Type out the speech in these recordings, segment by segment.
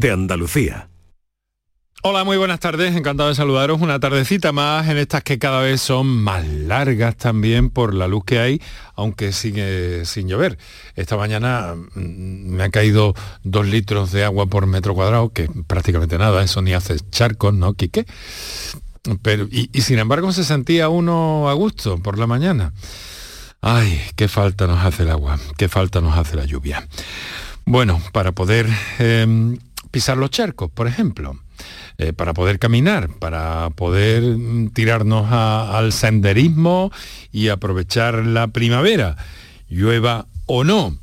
de Andalucía. Hola, muy buenas tardes, encantado de saludaros. Una tardecita más en estas que cada vez son más largas también por la luz que hay, aunque sigue sin llover. Esta mañana mm, me han caído dos litros de agua por metro cuadrado, que prácticamente nada, eso ni hace charcos, ¿no, Quique? Pero, y, sin embargo se sentía uno a gusto por la mañana. Ay, qué falta nos hace el agua, qué falta nos hace la lluvia. Bueno, para poder em, pisar los charcos, por ejemplo, eh, para poder caminar, para poder mm, tirarnos al senderismo y aprovechar la primavera, llueva o no.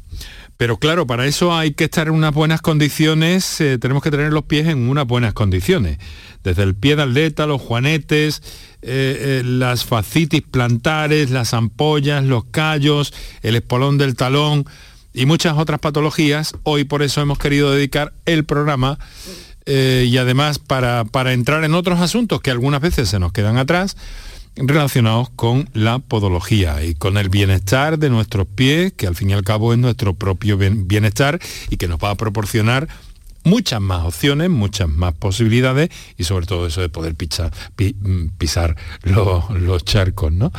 Pero claro, para eso hay que estar en unas buenas condiciones, eh, tenemos que tener los pies en unas buenas condiciones. Desde el pie de atleta, los juanetes, eh, las facitis plantares, las ampollas, los callos, el espolón del talón y muchas otras patologías. Hoy por eso hemos querido dedicar el programa eh, y además para, para entrar en otros asuntos que algunas veces se nos quedan atrás, relacionados con la podología y con el bienestar de nuestros pies, que al fin y al cabo es nuestro propio bienestar y que nos va a proporcionar muchas más opciones, muchas más posibilidades y sobre todo eso de poder mm, pisar los, charcos, ¿no?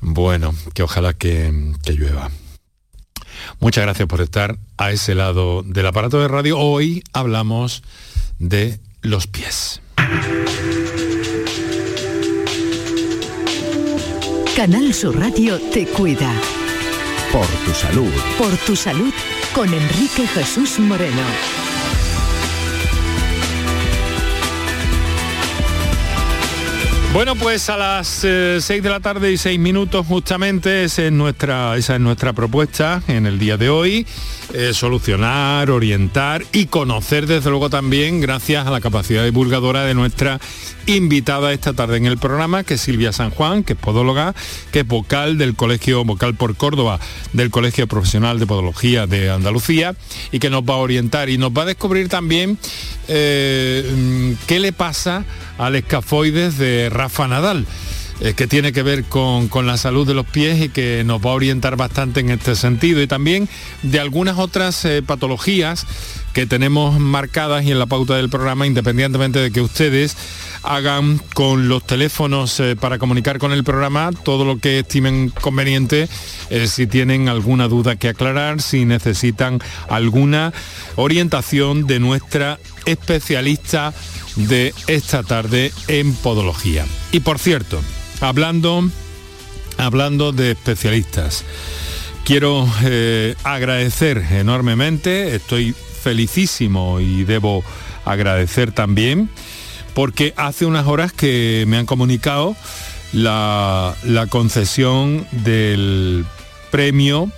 Bueno, que ojalá que, que llueva. Muchas gracias por estar a ese lado del aparato de radio. Hoy hablamos de los pies. Canal Sur Radio te cuida. Por tu salud. Por tu salud con Enrique Jesús Moreno. Bueno, pues a las 6 eh, de la tarde y 6 minutos justamente es nuestra, esa es nuestra propuesta en el día de hoy. Eh, solucionar, orientar y conocer desde luego también gracias a la capacidad divulgadora de nuestra invitada esta tarde en el programa, que es Silvia San Juan, que es podóloga, que es vocal del Colegio Vocal por Córdoba, del Colegio Profesional de Podología de Andalucía, y que nos va a orientar y nos va a descubrir también eh, qué le pasa al escafoides de Rafa Nadal. Eh, que tiene que ver con, la salud de los pies y que nos va a orientar bastante en este sentido y también de algunas otras eh, patologías que tenemos marcadas y en la pauta del programa, independientemente de que ustedes hagan con los teléfonos eh, para comunicar con el programa todo lo que estimen conveniente, si tienen alguna duda que aclarar, si necesitan alguna orientación de nuestra especialista de esta tarde en podología. Y por cierto, Hablando, hablando de especialistas, quiero eh, agradecer enormemente, estoy felicísimo y debo agradecer también, porque hace unas horas que me han comunicado la, la concesión del premio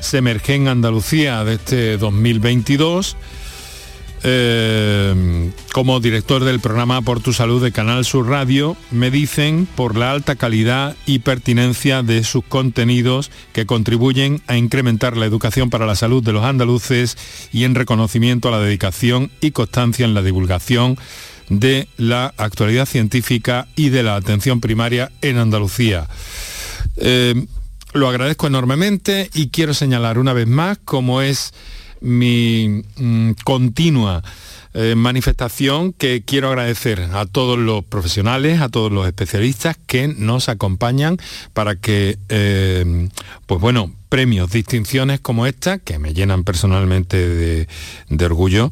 Semergen Andalucía de este 2022 eh, como director del programa Por tu Salud de Canal Sur Radio, me dicen por la alta calidad y pertinencia de sus contenidos que contribuyen a incrementar la educación para la salud de los andaluces y en reconocimiento a la dedicación y constancia en la divulgación de la actualidad científica y de la atención primaria en Andalucía. Eh, lo agradezco enormemente y quiero señalar una vez más cómo es mi mm, continua eh, manifestación que quiero agradecer a todos los profesionales, a todos los especialistas que nos acompañan para que, eh, pues bueno, premios, distinciones como esta, que me llenan personalmente de, orgullo,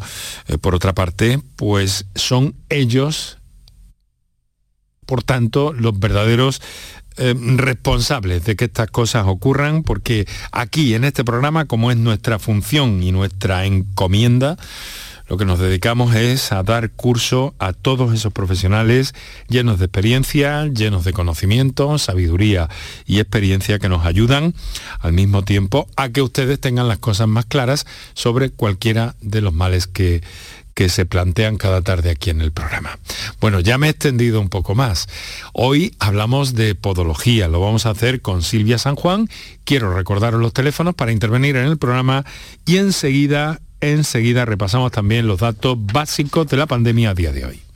eh, por otra parte, pues son ellos, por tanto, los verdaderos eh, responsables de que estas cosas ocurran, porque aquí en este programa, como es nuestra función y nuestra encomienda, lo que nos dedicamos es a dar curso a todos esos profesionales llenos de experiencia, llenos de conocimiento, sabiduría y experiencia que nos ayudan al mismo tiempo a que ustedes tengan las cosas más claras sobre cualquiera de los males que, que se plantean cada tarde aquí en el programa. Bueno, ya me he extendido un poco más. Hoy hablamos de podología, lo vamos a hacer con Silvia San Juan. Quiero recordaros los teléfonos para intervenir en el programa y enseguida, enseguida repasamos también los datos básicos de la pandemia a día de hoy.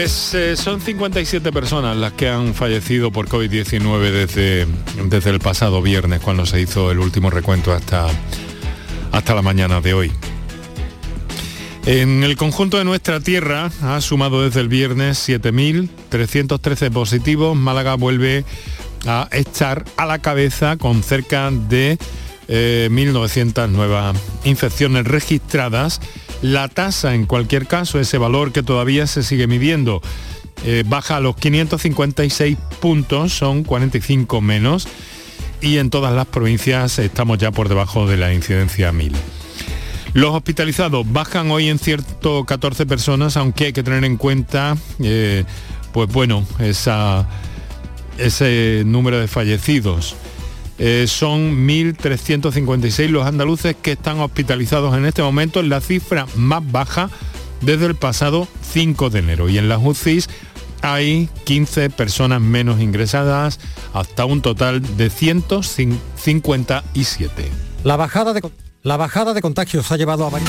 Pues eh, son 57 personas las que han fallecido por COVID-19 desde, desde el pasado viernes, cuando se hizo el último recuento hasta, hasta la mañana de hoy. En el conjunto de nuestra tierra ha sumado desde el viernes 7.313 positivos. Málaga vuelve a estar a la cabeza con cerca de 1.900 eh, nuevas infecciones registradas la tasa, en cualquier caso, ese valor que todavía se sigue midiendo, eh, baja a los 556 puntos, son 45 menos, y en todas las provincias estamos ya por debajo de la incidencia 1000. Los hospitalizados bajan hoy en cierto 14 personas, aunque hay que tener en cuenta, eh, pues bueno, ese número de fallecidos. Eh, son 1.356 los andaluces que están hospitalizados en este momento, la cifra más baja desde el pasado 5 de enero. Y en las UCIs hay 15 personas menos ingresadas, hasta un total de 157. La bajada de, la bajada de contagios ha llevado a varios...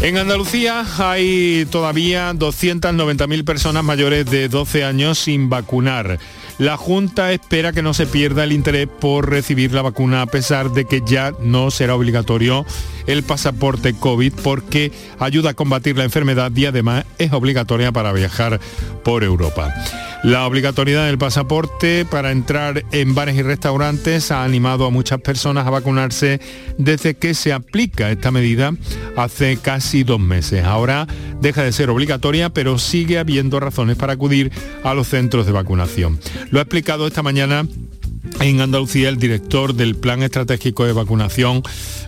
En Andalucía hay todavía 290.000 personas mayores de 12 años sin vacunar. La Junta espera que no se pierda el interés por recibir la vacuna a pesar de que ya no será obligatorio el pasaporte COVID porque ayuda a combatir la enfermedad y además es obligatoria para viajar por Europa. La obligatoriedad del pasaporte para entrar en bares y restaurantes ha animado a muchas personas a vacunarse desde que se aplica esta medida hace casi dos meses. Ahora deja de ser obligatoria, pero sigue habiendo razones para acudir a los centros de vacunación. Lo ha explicado esta mañana en Andalucía el director del Plan Estratégico de Vacunación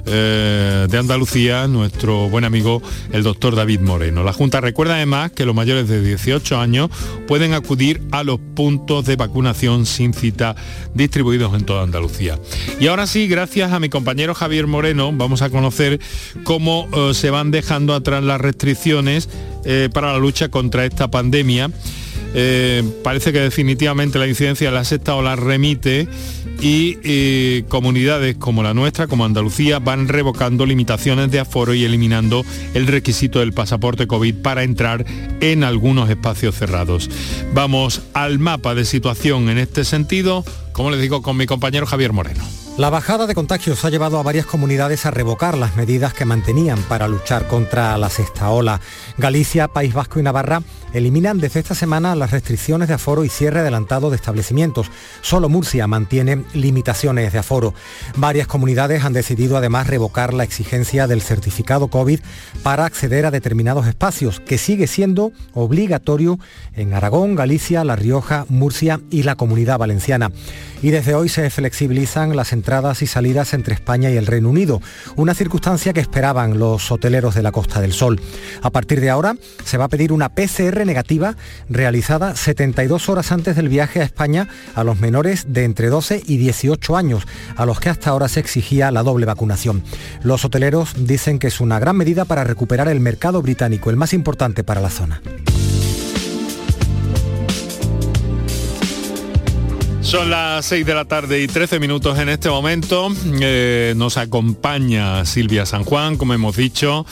eh, de Andalucía, nuestro buen amigo el doctor David Moreno. La Junta recuerda además que los mayores de 18 años pueden acudir a los puntos de vacunación sin cita distribuidos en toda Andalucía. Y ahora sí, gracias a mi compañero Javier Moreno, vamos a conocer cómo eh, se van dejando atrás las restricciones eh, para la lucha contra esta pandemia. Eh, parece que definitivamente la incidencia de la sexta ola remite y eh, comunidades como la nuestra, como Andalucía, van revocando limitaciones de aforo y eliminando el requisito del pasaporte COVID para entrar en algunos espacios cerrados. Vamos al mapa de situación en este sentido, como les digo, con mi compañero Javier Moreno. La bajada de contagios ha llevado a varias comunidades a revocar las medidas que mantenían para luchar contra la sexta ola. Galicia, País Vasco y Navarra eliminan desde esta semana las restricciones de aforo y cierre adelantado de establecimientos. Solo Murcia mantiene limitaciones de aforo. Varias comunidades han decidido además revocar la exigencia del certificado COVID para acceder a determinados espacios, que sigue siendo obligatorio en Aragón, Galicia, La Rioja, Murcia y la Comunidad Valenciana. Y desde hoy se flexibilizan las entradas y salidas entre España y el Reino Unido, una circunstancia que esperaban los hoteleros de la Costa del Sol. A partir de ahora se va a pedir una PCR negativa realizada 72 horas antes del viaje a España a los menores de entre 12 y 18 años, a los que hasta ahora se exigía la doble vacunación. Los hoteleros dicen que es una gran medida para recuperar el mercado británico, el más importante para la zona. Son las 6 de la tarde y 13 minutos en este momento. Eh, nos acompaña Silvia San Juan, como hemos dicho,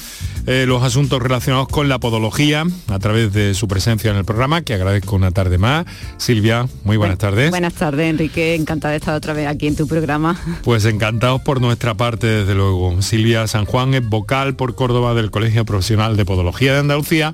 eh, los asuntos relacionados con la podología a través de su presencia en el programa, que agradezco una tarde más. Silvia, muy buenas tardes. Buenas tardes, Enrique. Encantada de estar otra vez aquí en tu programa. Pues encantados por nuestra parte, desde luego. Silvia San Juan es vocal por Córdoba del Colegio Profesional de Podología de Andalucía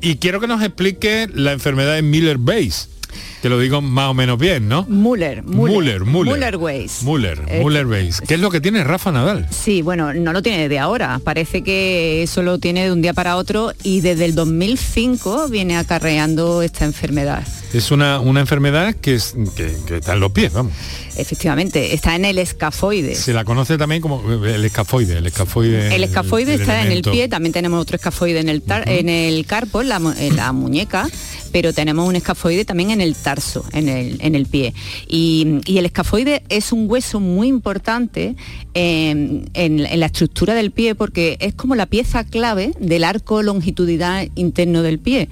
y quiero que nos explique la enfermedad de Miller-Base que lo digo más o menos bien, ¿no? Muller, Muller, Muller. Muller Weiss. Muller, eh, Muller Weiss. ¿Qué es lo que tiene Rafa Nadal? Sí, bueno, no lo tiene de ahora. Parece que eso lo tiene de un día para otro y desde el 2005 viene acarreando esta enfermedad. Es una, una enfermedad que, es, que, que está en los pies, vamos. Efectivamente, está en el escafoide. Se la conoce también como el escafoide. El escafoide, el escafoide el está en el pie, también tenemos otro escafoide en el, tar- en el carpo, en la, mu- en la muñeca, pero tenemos un escafoide también en el tarso, en el, en el pie. Y, y el escafoide es un hueso muy importante en, en- en la estructura del pie porque es como la pieza clave del arco longitudinal interno del pie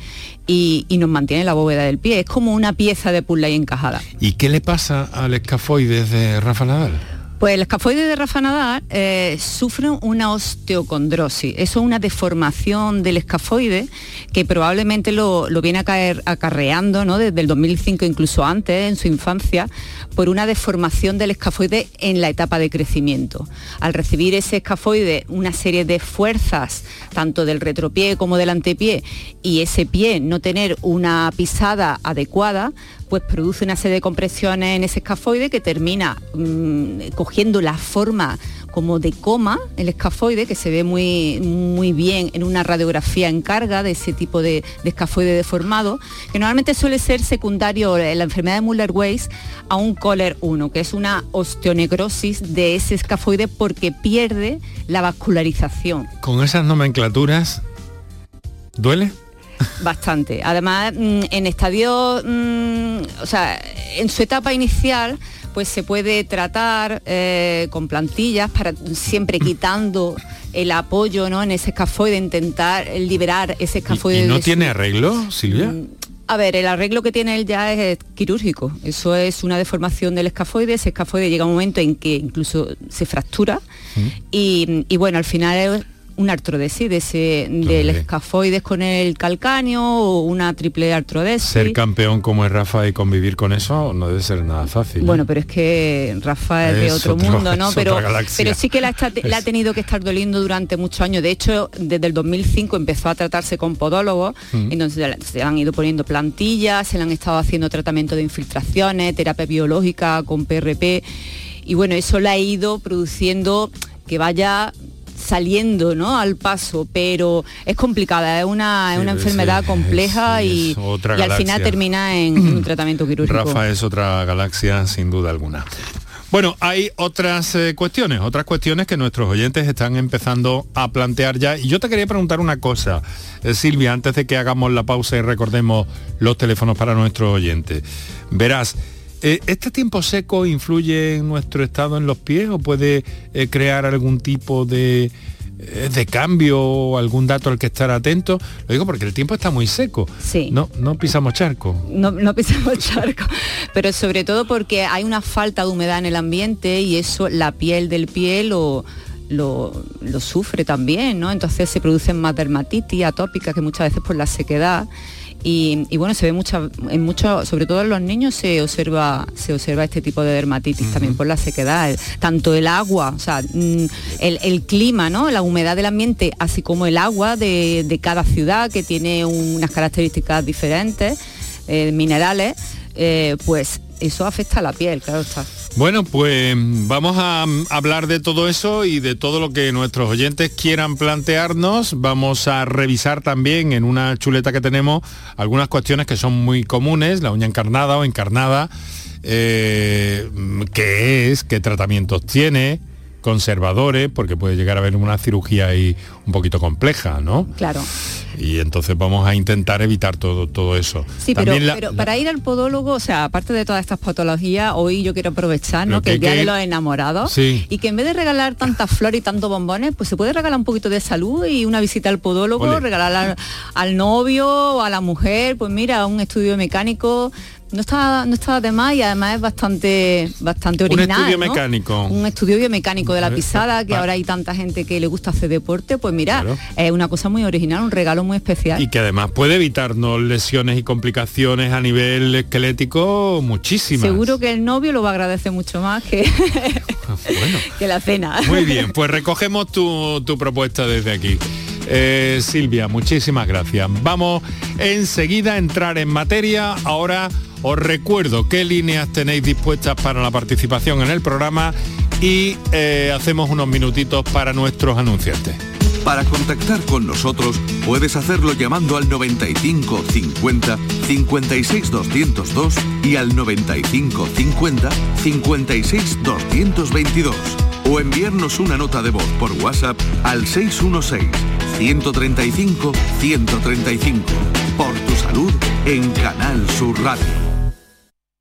y, nos mantiene la bóveda del pie. Es como una pieza de puzzle ahí encajada. ¿Y qué le pasa al escafoide de Rafa Nadal? Pues el escafoide de Rafa Nadal eh, sufre una osteocondrosis. Eso es una deformación del escafoide que probablemente lo, lo viene a caer acarreando ¿no? desde el 2005, incluso antes, en su infancia, por una deformación del escafoide en la etapa de crecimiento. Al recibir ese escafoide una serie de fuerzas, tanto del retropié como del antepié, y ese pie no tener una pisada adecuada, pues produce una serie de compresiones en ese escafoide que termina mm, cogiendo la forma como de coma, el escafoide, que se ve muy, muy bien en una radiografía en carga de ese tipo de, de escafoide deformado, que normalmente suele ser secundario en la enfermedad de Muller-Weiss a un Kohler 1, que es una osteonecrosis de ese escafoide porque pierde la vascularización. Con esas nomenclaturas, ¿duele? Bastante. Además, mm, en estadio, mm, o sea, en su etapa inicial, pues se puede tratar eh, con plantillas para siempre quitando el apoyo ¿no? en ese escafoide, intentar liberar ese ¿Y, escafoide. y no su- tiene arreglo, Silvia? a ver, el arreglo que tiene él ya es quirúrgico. Eso es una deformación del escafoide. Ese escafoide llega un momento en que incluso se fractura. Y, y bueno, al final es una artrodesis de ese, del escafoides con el calcáneo o una triple artrodesis. Ser campeón como es Rafa y convivir con eso no debe ser nada fácil. ¿eh? Bueno, pero es que Rafa es, de otro, otro- mundo, ¿no? Pero, pero sí que la, está- la ha tenido que estar doliendo durante muchos años. De hecho, desde el 2005 empezó a tratarse con podólogos, Mm. entonces se han ido poniendo plantillas, se le han estado haciendo tratamiento de infiltraciones, terapia biológica con PRP, y bueno, eso le ha ido produciendo que vaya saliendo ¿no? al paso, pero es complicada, es una, es una enfermedad compleja y, y al final termina en un tratamiento quirúrgico. Rafa es otra galaxia sin duda alguna. Bueno, hay otras eh, cuestiones, otras cuestiones que nuestros oyentes están empezando a plantear ya. Y yo te quería preguntar una cosa, eh, Silvia, antes de que hagamos la pausa y recordemos los teléfonos para nuestros oyentes. Verás, eh, ¿este tiempo seco influye en nuestro estado en los pies o puede eh, crear algún tipo de, eh, de cambio o algún dato al que estar atento? Lo digo porque el tiempo está muy seco. Sí. No, no pisamos charco. no, no pisamos charco, pero sobre todo porque hay una falta de humedad en el ambiente y eso la piel del pie lo, lo, lo sufre también, ¿no? Entonces se producen más dermatitis atópicas que muchas veces por la sequedad. Y, y bueno, se ve mucha, en mucho, sobre todo en los niños se observa, se observa este tipo de dermatitis también por la sequedad. El- tanto el agua, o sea, mm, el, el clima, ¿no? La humedad del ambiente, así como el agua de, de cada ciudad que tiene unas características diferentes, eh, minerales, eh, pues eso afecta a la piel, claro está. Bueno, pues vamos a mm, hablar de todo eso y de todo lo que nuestros oyentes quieran plantearnos. Vamos a revisar también en una chuleta que tenemos algunas cuestiones que son muy comunes, la uña encarnada o encarnada, eh, mm, qué es, qué tratamientos tiene, conservadores, porque puede llegar a haber una cirugía ahí un poquito compleja, ¿no? Claro. Y entonces vamos a intentar evitar todo, todo eso. Sí, pero, También la- pero la- para ir al podólogo, o sea, aparte de todas estas patologías, hoy yo quiero aprovechar, ¿no? que Que el día que- de los enamorados Sí. y que en vez de regalar tantas flores y tantos bombones, pues se puede regalar un poquito de salud y una visita al podólogo, Ole. regalar al, al novio o a la mujer, pues mira, un estudio mecánico. No está, no está de más y además es bastante, bastante Un original. estudio ¿no? mecánico. Un estudio biomecánico de la Eh, pisada, que ahora hay tanta gente que le gusta hacer deporte, pues mira, Claro. es una cosa muy original, un regalo muy especial. Y que además puede evitarnos lesiones y complicaciones a nivel esquelético muchísimas. Seguro que el novio lo va a agradecer mucho más que, Bueno, que la cena. muy bien, pues recogemos tu, tu propuesta desde aquí. Eh, Silvia, muchísimas gracias. Vamos enseguida a entrar en materia. Ahora os recuerdo qué líneas tenéis dispuestas para la participación en el programa y eh, hacemos unos minutitos para nuestros anunciantes. Para contactar con nosotros puedes hacerlo llamando al 95 50 56 202 y al 95 50 56 222 o enviarnos una nota de voz por WhatsApp al 616 135 135. Por tu salud en Canal Sur Radio.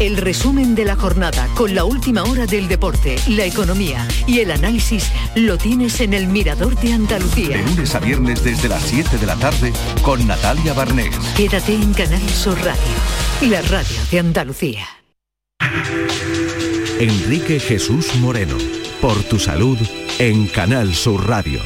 El resumen de la jornada con la última hora del deporte, la economía y el análisis lo tienes en el Mirador de Andalucía. De lunes a viernes desde las 7 de la tarde con Natalia Barnés. Quédate en Canal Sur Radio, la radio de Andalucía. Enrique Jesús Moreno, por tu salud en Canal Sur Radio.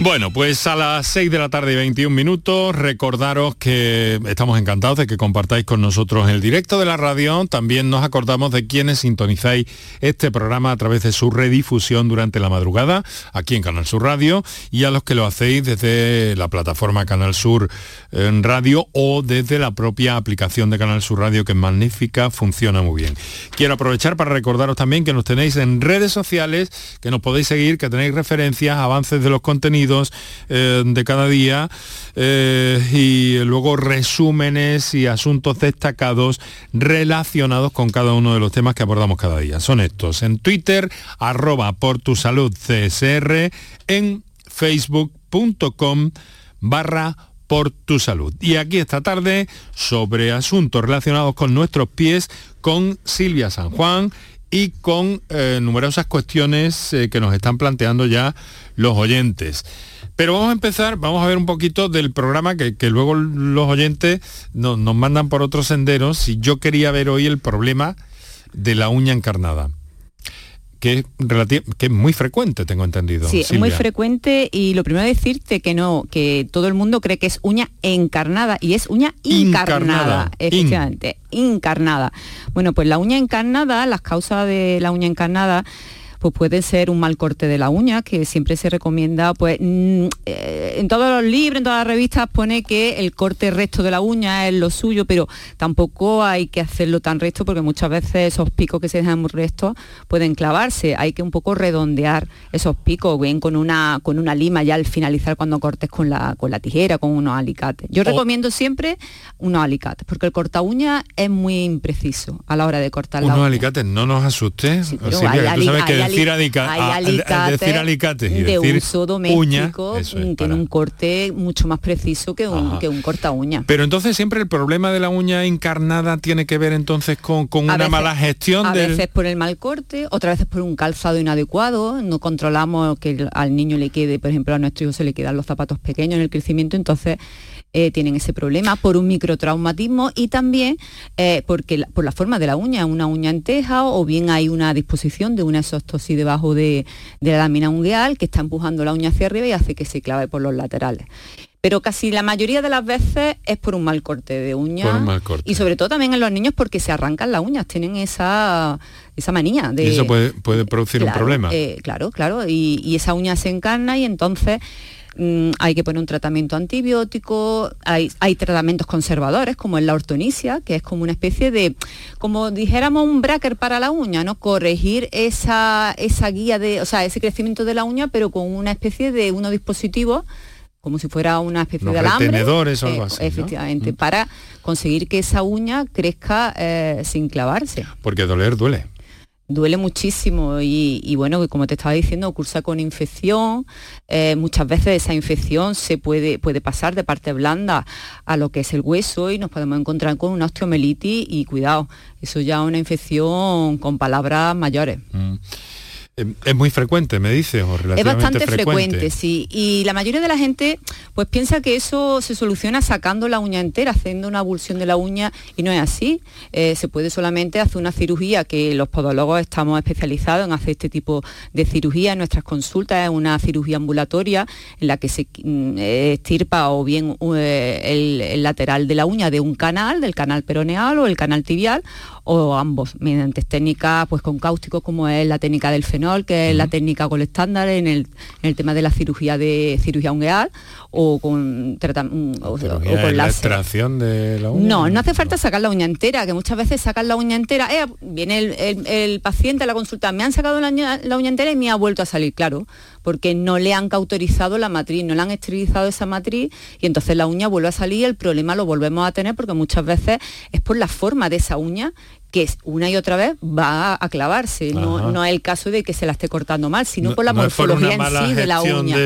Bueno, pues a las 6 de la tarde y 21 minutos, recordaros que estamos encantados de que compartáis con nosotros el directo de la radio. También nos acordamos de quienes sintonizáis este programa a través de su redifusión durante la madrugada, aquí en Canal Sur Radio, y a los que lo hacéis desde la plataforma Canal Sur en Radio o desde la propia aplicación de Canal Sur Radio, que es magnífica, funciona muy bien. Quiero aprovechar para recordaros también que nos tenéis en redes sociales, que nos podéis seguir, que tenéis referencias, avances de los contenidos eh, de cada día eh, y luego resúmenes y asuntos destacados relacionados con cada uno de los temas que abordamos cada día. Son estos. En Twitter, arroba por tu salud CSR, en facebook.com barra por tu salud. Y aquí esta tarde sobre asuntos relacionados con nuestros pies con Silvia San Juan y con eh, numerosas cuestiones que nos están planteando ya los oyentes. Pero vamos a empezar, vamos a ver un poquito del programa que, luego los oyentes nos mandan por otros senderos. Si yo quería ver hoy el problema de la uña encarnada que es, que es muy frecuente, tengo entendido. Sí, es muy frecuente y lo primero decirte que no, que todo el mundo cree que es uña encarnada y es uña encarnada, efectivamente, encarnada. Bueno, pues la uña encarnada, las causas de la uña encarnada pues puede ser un mal corte de la uña, que siempre se recomienda, pues mm, eh, en todos los libros, en todas las revistas pone que el corte recto de la uña es lo suyo, pero tampoco hay que hacerlo tan recto porque muchas veces esos picos que se dejan muy rectos pueden clavarse. Hay que un poco redondear esos picos, bien con una, con una lima ya al finalizar cuando cortes con la, con la tijera, con unos alicates. Yo recomiendo siempre unos alicates, porque el corta uña es muy impreciso a la hora de cortar la uña. Unos alicates, no nos asustes. que decir, alicates y de decir uso doméstico que tiene un corte mucho más preciso que un, que un corta uña. Pero entonces siempre el problema de la uña encarnada tiene que ver entonces con, una mala gestión. A veces por el mal corte, otras veces por un calzado inadecuado. No controlamos que al niño le quede, por ejemplo, a nuestro hijo se le quedan los zapatos pequeños en el crecimiento, entonces eh, tienen ese problema por un microtraumatismo y también eh, porque por la forma de la uña, una uña en teja o bien hay una disposición de una exostosis debajo de, de la lámina ungueal que está empujando la uña hacia arriba y hace que se clave por los laterales pero casi la mayoría de las veces es por un mal corte de uña y sobre todo también en los niños porque se arrancan las uñas, tienen esa, esa manía de... Y eso puede, puede producir un problema. Eh, claro, claro, y, esa uña se encarna y entonces mm, hay que poner un tratamiento antibiótico, hay, hay tratamientos conservadores como en la ortonisia, que es como una especie de, como dijéramos un bracker para la uña, ¿no? Corregir esa, esa guía de, o sea, ese crecimiento de la uña, pero con una especie de unos dispositivos como si fuera una especie de alambre. o algo eh, así. Efectivamente, mm. para conseguir que esa uña crezca eh, sin clavarse. Porque doler duele duele muchísimo y, bueno, como te estaba diciendo, cursa con infección. Eh, muchas veces esa infección se puede, puede pasar de parte blanda a lo que es el hueso y nos podemos encontrar con una osteomelitis y cuidado, eso ya es una infección con palabras mayores. Mm. Em, es muy frecuente, me dice, o Es bastante frecuente. sí. Y la mayoría de la gente pues piensa que eso se soluciona sacando la uña entera, haciendo una abulsión de la uña, y no es así. Eh, se puede solamente hacer una cirugía, que los podólogos estamos especializados en hacer este tipo de cirugía en nuestras consultas, es una cirugía ambulatoria en la que se mm, estirpa o bien eh, el, el lateral de la uña de un canal, del canal peroneal o el canal tibial, o ambos, mediante técnicas pues con cáusticos como es la técnica del fenol, que es la técnica con estándar en el, en el tema de la cirugía de cirugía ungueal, o con, la extracción de la uña. No, no hace falta sacar la uña entera, que muchas veces sacan la uña entera, eh, viene el, paciente a la consulta, me han sacado la uña, la uña entera y me ha vuelto a salir, claro, porque no le han cauterizado la matriz, no le han esterilizado esa matriz y entonces la uña vuelve a salir y el problema lo volvemos a tener porque muchas veces es por la forma de esa uña que una y otra vez va a clavarse. No, no, es el caso de que se la esté cortando mal, sino por la morfología en sí de la uña.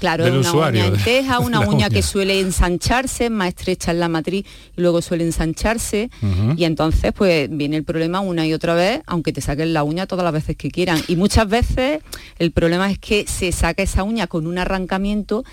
Claro, una uña en teja, una uña, que suele ensancharse, más estrecha en la matriz y luego suele ensancharse. Y entonces pues viene el problema una y otra vez, aunque te saquen la uña todas las veces que quieran. Y muchas veces el problema es que se saca esa uña con un arrancamiento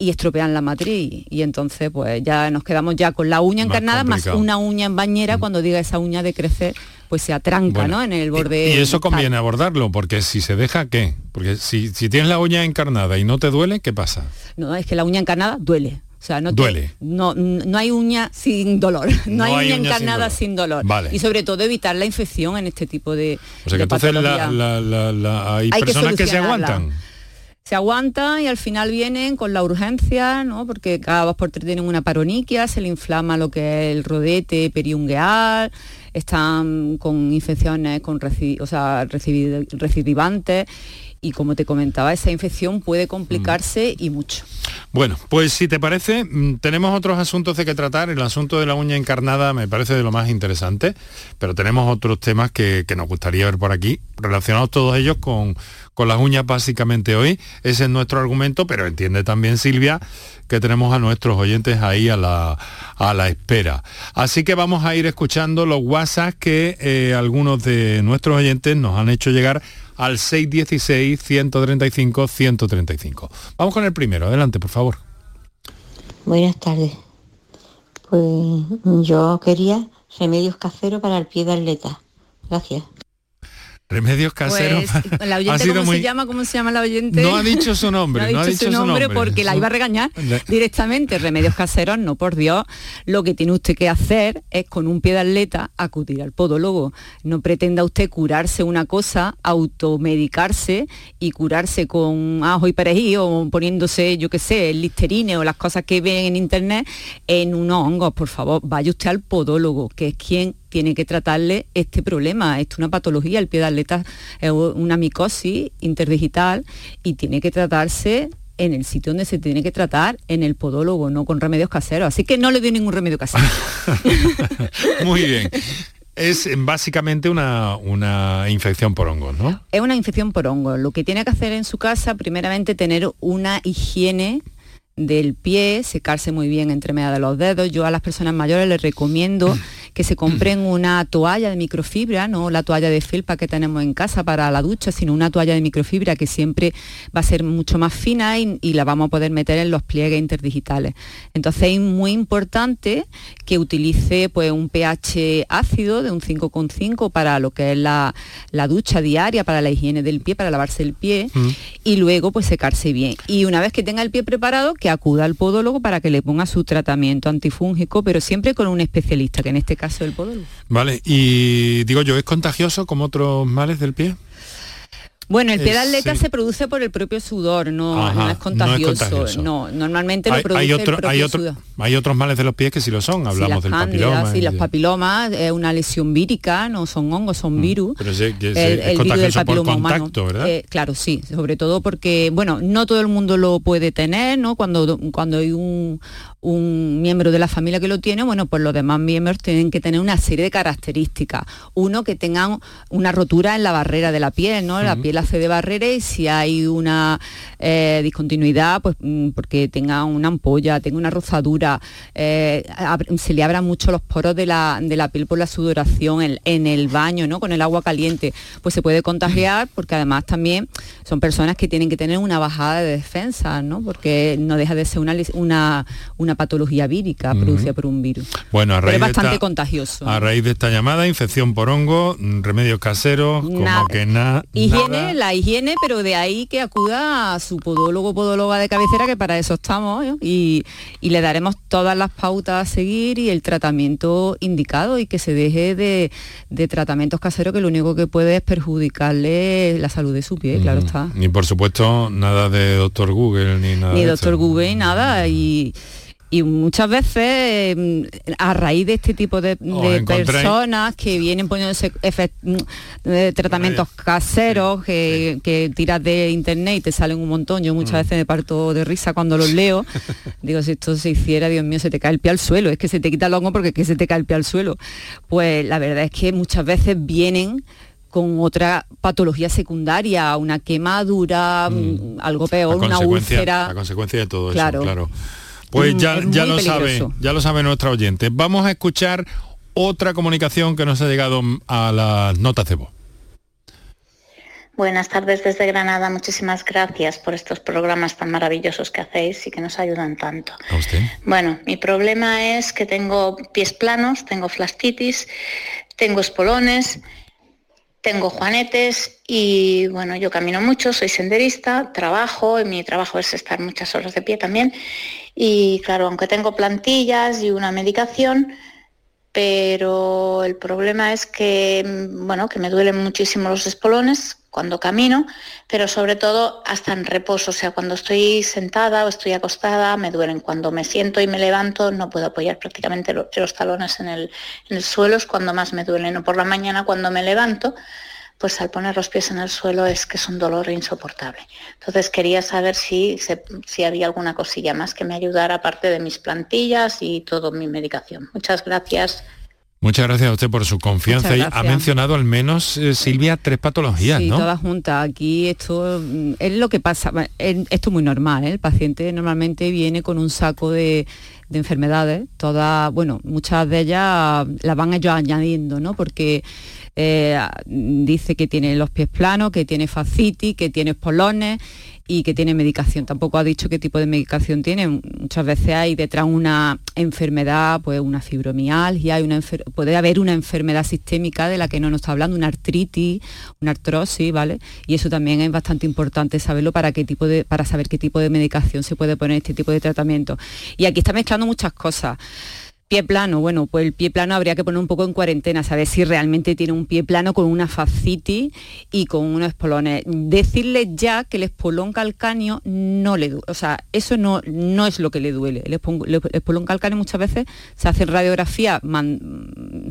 y estropean la matriz y entonces pues ya nos quedamos ya con la uña encarnada más, una uña en bañera cuando diga esa uña de crecer pues se atranca ¿no? en el borde. Y, eso conviene abordarlo, porque si se deja, ¿qué? Porque si, tienes la uña encarnada y no te duele, ¿qué pasa? No, es que la uña encarnada duele. O sea, no duele. no, no hay uña sin dolor. No, hay, uña encarnada sin dolor. Y sobre todo evitar la infección en este tipo de. O sea que entonces hay, personas que, se aguantan se aguantan y al final vienen con la urgencia, ¿no? porque cada dos por tres tienen una paroniquia, se le inflama lo que es el rodete periungueal, están con infecciones con o sea, recidivantes y como te comentaba, esa infección puede complicarse y mucho. Bueno, pues si te parece, mm, tenemos otros asuntos de que tratar. El asunto de la uña encarnada me parece de lo más interesante, pero tenemos otros temas que, que nos gustaría ver por aquí, relacionados todos ellos con, con las uñas básicamente hoy. Ese es nuestro argumento, pero entiende también Silvia que tenemos a nuestros oyentes ahí a la, a la espera. Así que vamos a ir escuchando los WhatsApp que eh, algunos de nuestros oyentes nos han hecho llegar al 616-135-135. Vamos con el primero. Adelante, por favor. Buenas tardes. Pues yo quería remedios caseros para el pie de atleta. Gracias. Remedios caseros. Pues, la oyente, ¿cómo se llama? ¿Cómo se llama la oyente? No ha dicho su nombre. no ha dicho, su, nombre porque la iba a regañar directamente. Remedios caseros, no, por Dios. Lo que tiene usted que hacer es con un pie de atleta acudir al podólogo. No pretenda usted curarse una cosa, automedicarse y curarse con ajo y perejil o poniéndose, yo qué sé, el listerine o las cosas que ven en internet en unos hongos. Por favor, vaya usted al podólogo, que es quien tiene que tratarle este problema. Esto es una patología, el pie de atleta es una micosis interdigital y tiene que tratarse en el sitio donde se tiene que tratar, en el podólogo, no con remedios caseros. Así que no le doy ningún remedio casero. Muy bien. Es básicamente una, una, infección por hongos, ¿no? Es una infección por hongos. Lo que tiene que hacer en su casa, primeramente, tener una higiene del pie, secarse muy bien entre medio de los dedos. Yo a las personas mayores les recomiendo que se compren una toalla de microfibra, no la toalla de felpa que tenemos en casa para la ducha, sino una toalla de microfibra que siempre va a ser mucho más fina y, la vamos a poder meter en los pliegues interdigitales. Entonces es muy importante que utilice pues, un pH ácido de un 5,5 para lo que es la, ducha diaria, para la higiene del pie, para lavarse el pie mm. y luego pues secarse bien. Y una vez que tenga el pie preparado, que acuda al podólogo para que le ponga su tratamiento antifúngico, pero siempre con un especialista, que en este caso el podólogo. Vale, y digo yo, ¿es contagioso como otros males del pie? Bueno, el pie de atleta se produce por el propio sudor, no, no, es contagioso, no normalmente lo produce hay otro, el propio hay, otro, hay otros males de los pies que sí lo son, hablamos del papiloma. Sí, los papilomas, es una lesión vírica, no son hongos, son mm, virus. Pero sí, que es contagioso por contacto, ¿verdad? Eh, claro, sí, sobre todo porque, bueno, no todo el mundo lo puede tener, ¿no? Cuando, cuando hay un, un miembro de la familia que lo tiene, bueno, pues los demás miembros tienen que tener una serie de características. Uno, que tengan una rotura en la barrera de la piel, ¿no? La piel hace de barrera y si hay una eh, discontinuidad, pues mm, porque tenga una ampolla, tenga una rozadura, eh, se le abran mucho los poros de la, de la piel por la sudoración en, en, el baño, ¿no? Con el agua caliente, pues se puede contagiar porque además también son personas que tienen que tener una bajada de defensa, ¿no? Porque no deja de ser una, una, una patología vírica producida por un virus. Bueno, a raíz es bastante contagioso. A raíz de esta llamada, infección por hongo, remedios caseros, como que nada. Higiene, la higiene, pero de ahí que acuda a su podólogo podóloga de cabecera, que para eso estamos, ¿eh? y, le daremos todas las pautas a seguir y el tratamiento indicado y que se deje de, tratamientos caseros que lo único que puede es perjudicarle la salud de su pie, claro está. Ni por supuesto nada de doctor Google ni nada. Ni doctor Google, nada. Y, y muchas veces mm, a raíz de este tipo de, personas que vienen poniéndose mm, tratamientos caseros que, tiras de internet y te salen un montón. Yo muchas mm. veces me parto de risa cuando los leo. Digo si esto se hiciera Dios mío se te cae el pie al suelo. Es que se te quita el hongo porque es que se te cae el pie al suelo. Pues la verdad es que muchas veces vienen con otra patología secundaria, una quemadura, algo peor, una úlcera. La consecuencia de todo eso, claro. Pues ya, ya lo sabe, ya lo sabe nuestra oyente. Vamos a escuchar otra comunicación que nos ha llegado a las notas de voz. Buenas tardes desde Granada. Muchísimas gracias por estos programas tan maravillosos que hacéis y que nos ayudan tanto. ¿A usted? Bueno, mi problema es que tengo pies planos, tengo flastitis, tengo espolones, tengo juanetes y bueno, yo camino mucho, soy senderista, trabajo, y mi trabajo es estar muchas horas de pie también y claro, aunque tengo plantillas y una medicación, pero el problema es que, mm, bueno, que me duelen muchísimo los espolones cuando camino, pero sobre todo hasta en reposo, o sea, cuando estoy sentada o estoy acostada, me duelen. Cuando me siento y me levanto, no puedo apoyar prácticamente los, talones en el, en el suelo, es cuando más me duelen. O por la mañana cuando me levanto, pues al poner los pies en el suelo es que es un dolor insoportable. Entonces quería saber si, si había alguna cosilla más que me ayudara aparte de mis plantillas y toda mi medicación. Muchas gracias. Muchas gracias a usted por su confianza. Y ha mencionado al menos, eh, Silvia, tres patologías, sí, ¿no? todas juntas. Aquí esto mm, es lo que pasa. Esto es muy normal. ¿eh? El paciente normalmente viene con un saco de, de enfermedades. Todas, bueno, muchas de ellas las van ellos añadiendo, ¿no? Porque eh, dice que tiene los pies planos, que tiene fascitis, que tiene espolones y que tiene medicación. Tampoco ha dicho qué tipo de medicación tiene. Muchas veces hay detrás una enfermedad, pues una fibromialgia, puede haber una enfermedad sistémica de la que no nos está hablando, una artritis, una artrosis, ¿vale? Y eso también es bastante importante saberlo para qué tipo de, para saber qué tipo de medicación se puede poner este tipo de tratamiento. Y aquí está mezclando muchas cosas. Pie plano, bueno, pues el pie plano habría que poner un poco en cuarentena, saber si realmente tiene un pie plano con una fascitis y con unos espolones. Decirle ya que el espolón calcáneo no le duele, o sea, eso no, no es lo que le duele. El espolón calcáneo muchas veces se hace radiografía,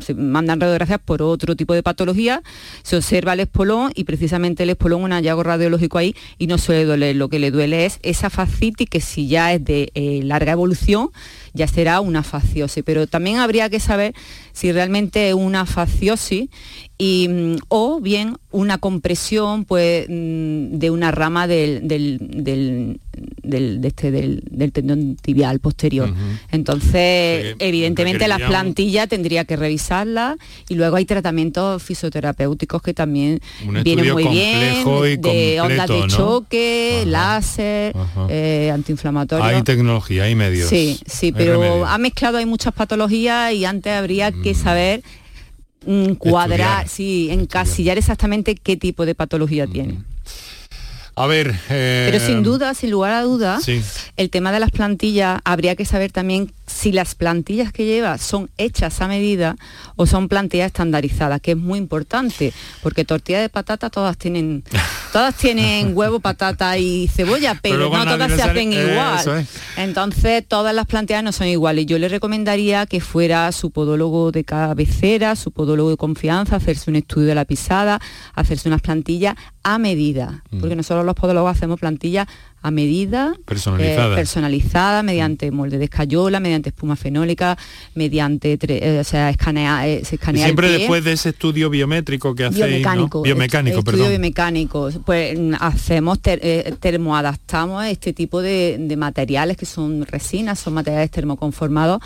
se mandan radiografías por otro tipo de patología, se observa el espolón y precisamente el espolón un hallazgo radiológico ahí y no suele doler. Lo que le duele es esa fascitis que si ya es de eh, larga evolución, ya será una fasciosis. Pero también habría que saber si realmente es una fasciosis y, mm, o bien una compresión pues, mm, de una rama del, del, este, del, tendón tibial posterior. Entonces, evidentemente la plantilla tendría que revisarla y luego hay tratamientos fisioterapéuticos que también vienen muy bien, de ondas de choque, láser, eh, antiinflamatorio. Hay tecnología, hay medios. Sí, sí, pero ha mezclado, hay muchas patologías y antes habría que saber mm, cuadrar, sí, encasillar exactamente qué tipo de patología tiene. A ver... Eh, Pero sin duda, sin lugar a duda, el tema de las plantillas, habría que saber también si las plantillas que lleva son hechas a medida o son plantillas estandarizadas, que es muy importante, porque tortillas de patata todas tienen todas tienen huevo, patata y cebolla, pero, no todas se hacen igual. Entonces, todas las plantillas no son iguales. Yo le recomendaría que fuera su podólogo de cabecera, su podólogo de confianza, hacerse un estudio de la pisada, hacerse unas plantillas a medida, mm. porque nosotros los podólogos hacemos plantillas a medida, personalizada, eh, personalizada mediante molde de escayola, mediante espuma fenólica, mediante, eh, o sea, escanea, eh, se escanea siempre después de ese estudio biométrico que hacéis, biomecánico, biomecánico, estudio biomecánico, pues mm, hacemos termoadaptamos este tipo de, de, materiales que son resinas, son materiales termoconformados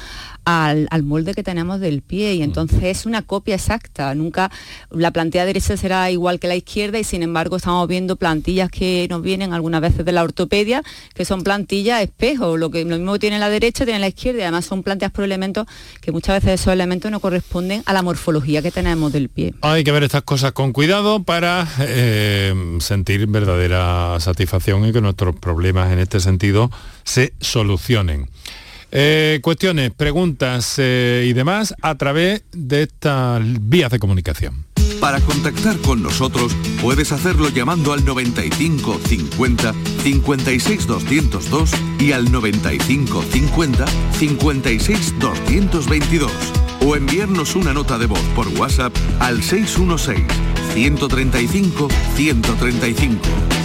al, molde que tenemos del pie y mm. entonces es una copia exacta. Nunca la plantilla derecha será igual que la izquierda y sin embargo estamos viendo plantillas que nos vienen algunas veces de la ortopedia que son plantillas espejo. Lo, que, lo mismo que tiene la derecha tiene la izquierda y además son plantillas por elementos que muchas veces esos elementos no corresponden a la morfología que tenemos del pie. Hay que ver estas cosas con cuidado para eh, sentir verdadera satisfacción y que nuestros problemas en este sentido se solucionen. Eh, cuestiones, preguntas eh, y demás a través de estas vías de comunicación. Para contactar con nosotros puedes hacerlo llamando al 95 50 56 202 y al 95 50 56 222 o enviarnos una nota de voz por WhatsApp al 616 135 135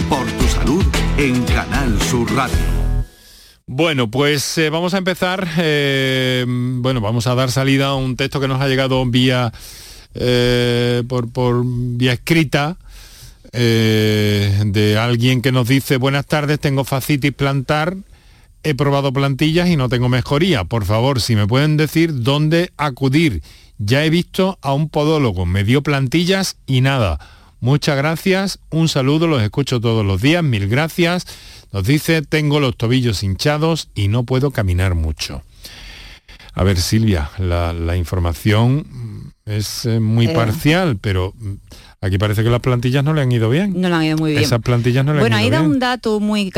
por tu salud en Canal Sur Radio. Bueno, pues eh, vamos a empezar, eh, bueno, vamos a dar salida a un texto que nos ha llegado vía, eh, por, vía escrita de alguien que nos dice, buenas tardes, tengo facitis plantar, he probado plantillas y no tengo mejoría. Por favor, si me pueden decir dónde acudir. Ya he visto a un podólogo, me dio plantillas y nada. Muchas gracias, un saludo, los escucho todos los días, mil gracias. Nos dice, tengo los tobillos hinchados y no puedo caminar mucho. A ver, Silvia, la, información es eh, muy eh. parcial, pero mm, Aquí parece que las plantillas no le han ido bien. No le han ido muy bien. Esas plantillas no le bueno, han ido bien. Bueno, ahí da un dato muy,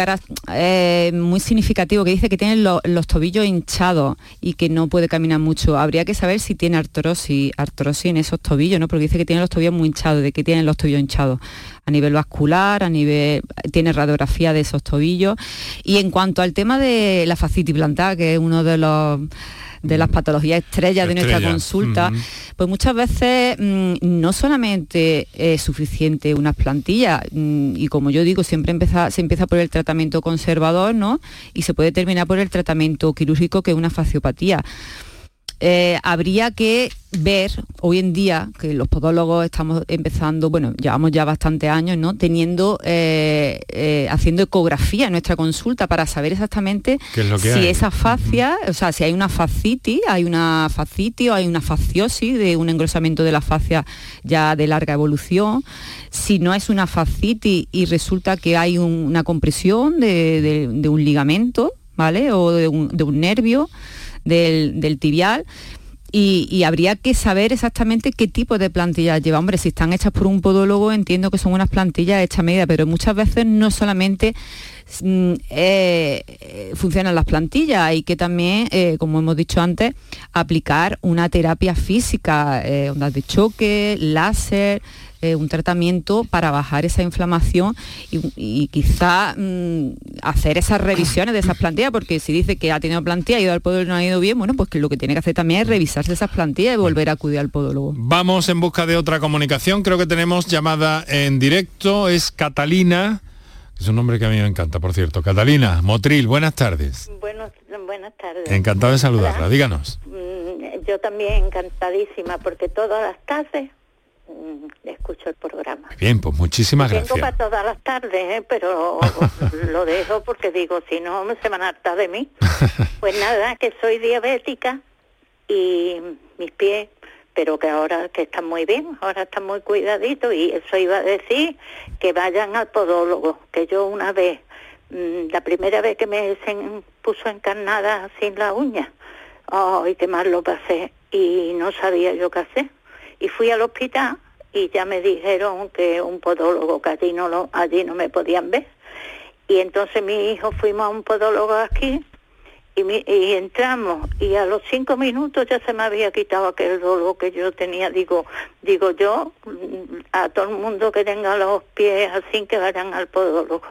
eh, muy significativo que dice que tiene los tobillos hinchados y que no puede caminar mucho. Habría que saber si tiene artrosis, artrosis en esos tobillos, ¿no? Porque dice que tiene los tobillos muy hinchados, de que tienen los tobillos hinchados a nivel vascular, a nivel tiene radiografía de esos tobillos. Y en cuanto al tema de la fascitis plantar, que es uno de los de las patologías estrellas de nuestra consulta, pues muchas veces mm, no solamente es suficiente unas plantillas, mm, y como yo digo, siempre empieza, se empieza por el tratamiento conservador, ¿no? Y se puede terminar por el tratamiento quirúrgico, que es una faciopatía. Eh, habría que ver hoy en día que los podólogos estamos empezando, bueno, llevamos ya bastantes años, ¿no? Teniendo, eh, eh, haciendo ecografía en nuestra consulta para saber exactamente si esa fascia, o sea, si hay una fascitis, hay una fascitis o hay una fasciosis de un engrosamiento de la fascia ya de larga evolución, si no es una fascitis y resulta que hay una compresión de, un ligamento, ¿vale? O de un nervio del, tibial. Y, habría que saber exactamente qué tipo de plantillas lleva. Hombre, si están hechas por un podólogo, entiendo que son unas plantillas hechas a medida, pero muchas veces no solamente mm, eh, funcionan las plantillas, hay que también, eh, como hemos dicho antes, aplicar una terapia física, eh, ondas de choque, láser, eh, un tratamiento para bajar esa inflamación y, quizá mm, hacer esas revisiones de esas plantillas, porque si dice que ha tenido plantilla y ido al podólogo y no ha ido bien, bueno, pues que lo que tiene que hacer también es revisarse esas plantillas y volver a acudir al podólogo. Vamos en busca de otra comunicación, creo que tenemos llamada en directo, es Catalina. Es un nombre que a mí me encanta, por cierto. Catalina, Motril, buenas tardes. buenas tardes. Encantado de saludarla, díganos. Mm, yo también encantadísima, porque todas las tardes escucho el programa. Bien, pues muchísimas gracias. Tengo para todas las tardes, ¿eh? pero lo dejo porque digo, si no, se van a hartar de mí. Pues nada, que soy diabética y mis pies, pero que ahora que están muy bien, ahora están muy cuidaditos y eso iba a decir que vayan al podólogo, que yo una vez, mm, la primera vez que me se puso encarnada sin la uña, ay, qué mal lo pasé y no sabía yo qué hacer y fui al hospital y ya me dijeron que un podólogo que allí no, lo, allí no me podían ver Y entonces mi hijo fuimos a un podólogo aquí y, mi- y entramos y a los cinco minutos ya se me había quitado aquel dolor que yo tenía. Digo, digo yo mm, a todo el mundo que tenga los pies así que vayan al podólogo.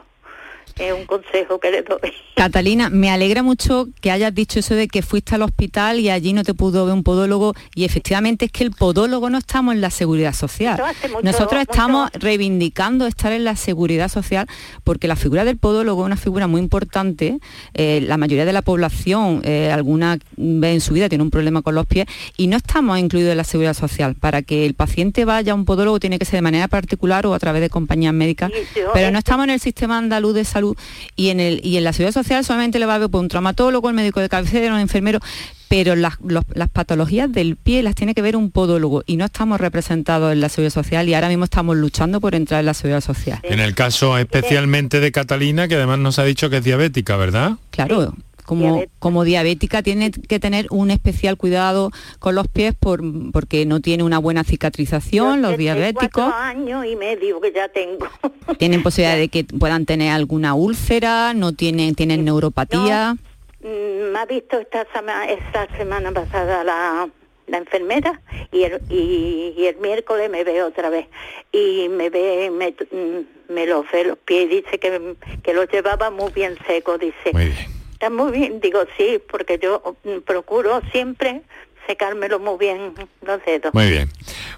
Es un consejo que le doy. Catalina, me alegra mucho que hayas dicho eso de que fuiste al hospital y allí no te pudo ver un podólogo y efectivamente es que el podólogo no estamos en la seguridad social. Mucho- Nosotros mucho- estamos reivindicando estar en la seguridad social porque la figura del podólogo es una figura muy importante. Eh, la mayoría de la población, eh, alguna vez en su vida tiene un problema con los pies y no estamos incluidos en la seguridad social. Para que el paciente vaya a un podólogo tiene que ser de manera particular o a través de compañías médicas. yo Pero no estamos en el sistema andaluz de salud y en, el, y en la seguridad social solamente le va a ver por un traumatólogo, el médico de cabecera, un enfermero, pero las, los- las patologías del pie las tiene que ver un podólogo y no estamos representados en la seguridad social y ahora mismo estamos luchando por entrar en la seguridad social. En el caso especialmente de Catalina, que además nos ha dicho que es diabética, ¿verdad? Claro. Como, como diabética tiene que tener un especial cuidado con los pies por, porque no tiene una buena cicatrización, los diabéticos. Años y medio que ya tengo. Tienen posibilidad de que puedan tener alguna úlcera, no tienen, tienen neuropatía. Mm, Me ha visto esta, sema- esta semana pasada la, la enfermera y el, y, y el miércoles me ve otra vez y me ve, me, mm, me los ve los pies y dice que, que los llevaba muy bien secos, dice. Muy bien. Está muy bien, digo sí, porque yo mm, procuro siempre secármelo muy bien los dedos. Muy bien.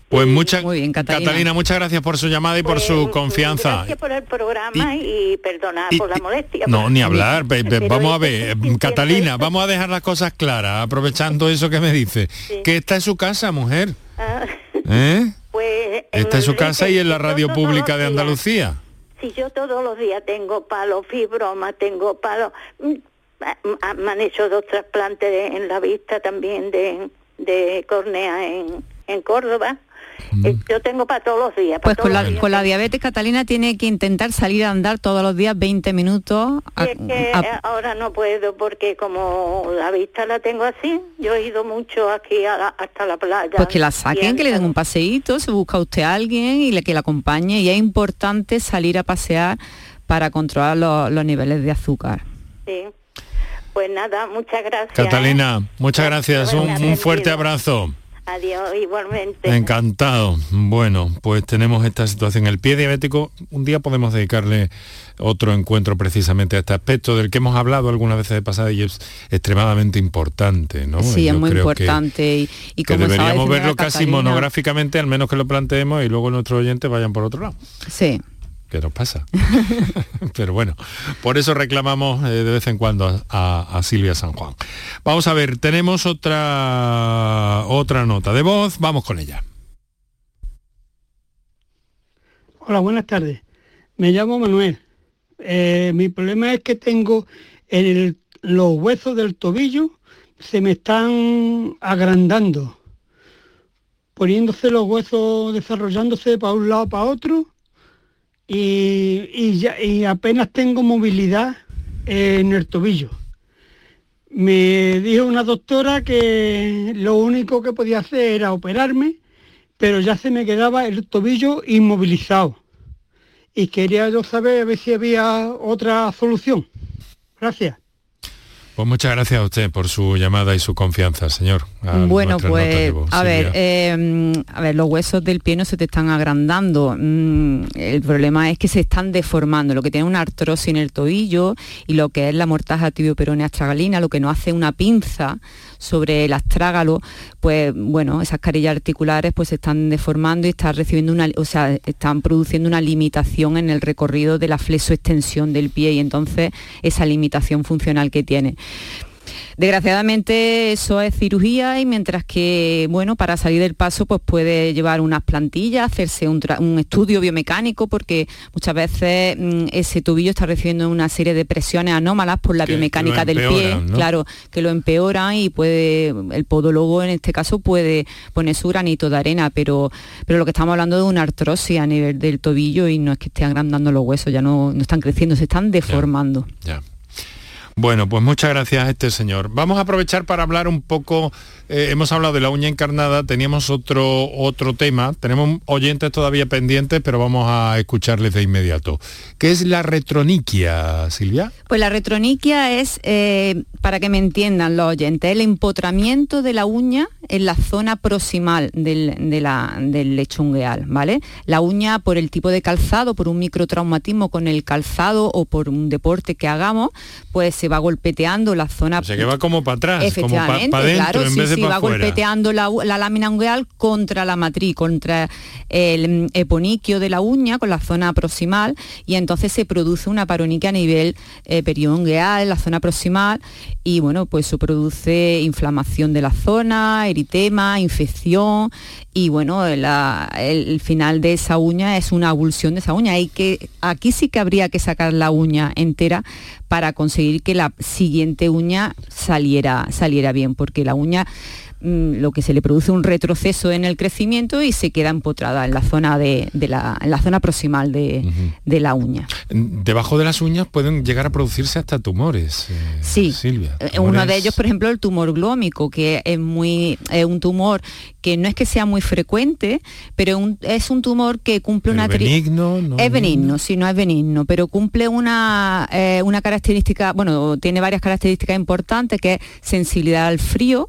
Pues muchas Catalina. Catalina, muchas gracias por su llamada y por su confianza. Gracias por el programa y, perdona por la molestia. No, ni hablar. pe- pe- Pero vamos a es ver, eh, Catalina, vamos a dejar las cosas claras, aprovechando eso que me dice. Que está en su casa, mujer. Ah, ¿Eh? pues Está en su casa y en la radio pública de Andalucía. Si yo todos los días tengo palo, fibroma, tengo palo, me han hecho dos trasplantes de- en la vista también de, de córnea en, en Córdoba. Eh, Yo tengo para todos los días. Pues con la, días. con la diabetes Catalina tiene que intentar salir a andar todos los días 20 minutos. a- es que a- ahora no puedo porque como la vista la tengo así, yo he ido mucho aquí a la- hasta la playa. pues que la saquen, que le den un paseíto, se busca usted a alguien y le, que la acompañe. Y es importante salir a pasear para controlar los, los niveles de azúcar. Sí. Pues nada, muchas gracias. Catalina, muchas gracias. Un, fuerte abrazo. Adiós, igualmente. Encantado. Bueno, pues tenemos esta situación. El pie diabético, un día podemos dedicarle otro encuentro precisamente a este aspecto del que hemos hablado algunas veces de pasada y es extremadamente importante, ¿no? sí, Y es muy creo que- importante. y, y que como estaba deberíamos verlo casi Catalina, monográficamente, al menos que lo planteemos y luego nuestros oyentes vayan por otro lado. Sí. ¿Qué nos pasa? Pero bueno, por eso reclamamos eh, de vez en cuando a, Silvia San Juan. Vamos a ver, tenemos otra otra nota de voz, vamos con ella. Hola, buenas tardes. Me llamo Manuel. Eh, mi problema es que tengo el- los huesos del tobillo se me están agrandando, poniéndose los huesos, desarrollándose para un lado para otro y, ya- y apenas tengo movilidad en el tobillo. Me dijo una doctora que lo único que podía hacer era operarme, pero ya se me quedaba el tobillo inmovilizado. Y quería yo saber a ver si había otra solución. Gracias. Pues muchas gracias a usted por su llamada y su confianza, señor. Bueno, pues voz, a ver, eh, a ver, los huesos del pie no se te están agrandando. Mm, el problema es que se están deformando. Lo que tiene una artrosis en el tobillo y lo que es la mortaja tibioperonea astragalina, lo que no hace una pinza sobre el astrágalo, pues bueno, esas carillas articulares pues se están deformando y están recibiendo una, o sea, están produciendo una limitación en el recorrido de la flexoextensión del pie y entonces esa limitación funcional que tiene. Desgraciadamente eso es cirugía y mientras que, bueno, para salir del paso pues puede llevar unas plantillas, hacerse un, estudio biomecánico porque muchas veces mm, ese tobillo está recibiendo una serie de presiones anómalas por la Que- que lo biomecánica del pie, claro, que lo empeoran y puede, el podólogo en este caso puede poner su granito de arena, pero, pero lo que estamos hablando de una artrosis a nivel del tobillo y no es que esté agrandando los huesos, ya no, no están creciendo, se están deformando. Ya. Bueno, pues muchas gracias a este señor. Vamos a aprovechar para hablar un poco, eh, hemos hablado de la uña encarnada, teníamos otro, otro tema, tenemos oyentes todavía pendientes, pero vamos a escucharles de inmediato. ¿Qué es la retroniquia, Silvia? Pues la retroniquia es, eh, para que me entiendan los oyentes, el empotramiento de la uña en la zona proximal del, de la, del lecho ungueal, ¿vale? La uña por el tipo de calzado, por un microtraumatismo con el calzado o por un deporte que hagamos, pues se va golpeteando la zona... O sea que va como para atrás, Efectivamente, como para dentro claro, en sí, vez de sí, para va afuera. golpeteando la, la lámina ungueal contra la matriz, contra el eponiquio de la uña, con la zona proximal, y entonces se produce una paroniquia a nivel eh, perioungueal, la zona proximal, y bueno, pues eso produce inflamación de la zona, eritema, infección, y bueno, el final de esa uña es una abulsión de esa uña. Hay que, aquí sí que habría que sacar la uña entera para conseguir que la siguiente uña saliera, saliera bien, porque la uña mm, lo que se le produce un retroceso en el crecimiento y se queda empotrada en la zona de, de la, en la zona proximal de, de la uña. Debajo de las uñas pueden llegar a producirse hasta tumores. eh, Sí, Silvia. Eh, Uno de ellos, por ejemplo, el tumor glómico, que es muy es un tumor que no es que sea muy frecuente, pero un- es un tumor que cumple Pero una benigno, no es benigno, sí, no es benigno, pero cumple una, eh, una característica, bueno, tiene varias características importantes, que es sensibilidad al frío,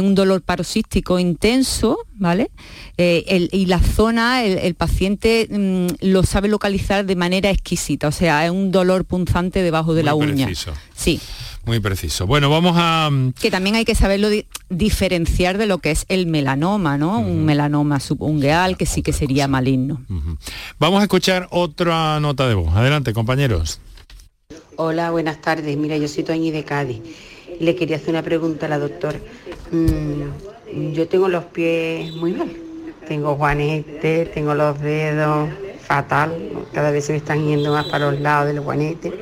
un dolor paroxístico intenso, ¿vale? Eh, el- y la zona, el, el paciente mm, lo sabe localizar de manera exquisita, o sea, es un dolor punzante debajo de la Muy uña. preciso. Sí. Muy preciso. Bueno, vamos a... mm, Que también hay que saberlo di- diferenciar de lo que es el melanoma, ¿no? Un melanoma subungueal que sí que sería maligno. Vamos a escuchar otra nota de voz. Adelante, compañeros. Hola, buenas tardes. Mira, yo soy Toñi de Cádiz. Le quería hacer una pregunta a la doctora. Mm, yo tengo los pies muy mal. Tengo juanete, tengo los dedos fatal. Cada vez se me están yendo más para los lados del juanete.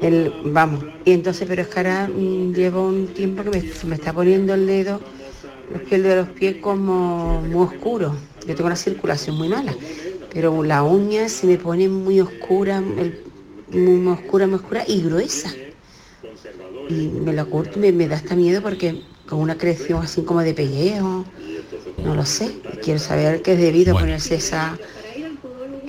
El, vamos, y entonces, pero es que ahora mm, llevo un tiempo que me, se me está poniendo el dedo, los pies de los pies como muy oscuro. Yo tengo una circulación muy mala, pero la uña se me pone muy oscura, muy oscura, muy oscura y gruesa. Y me lo corto y me, me da hasta miedo porque con una creación así como de pellejo, no lo sé. Quiero saber qué es debido ponerse esa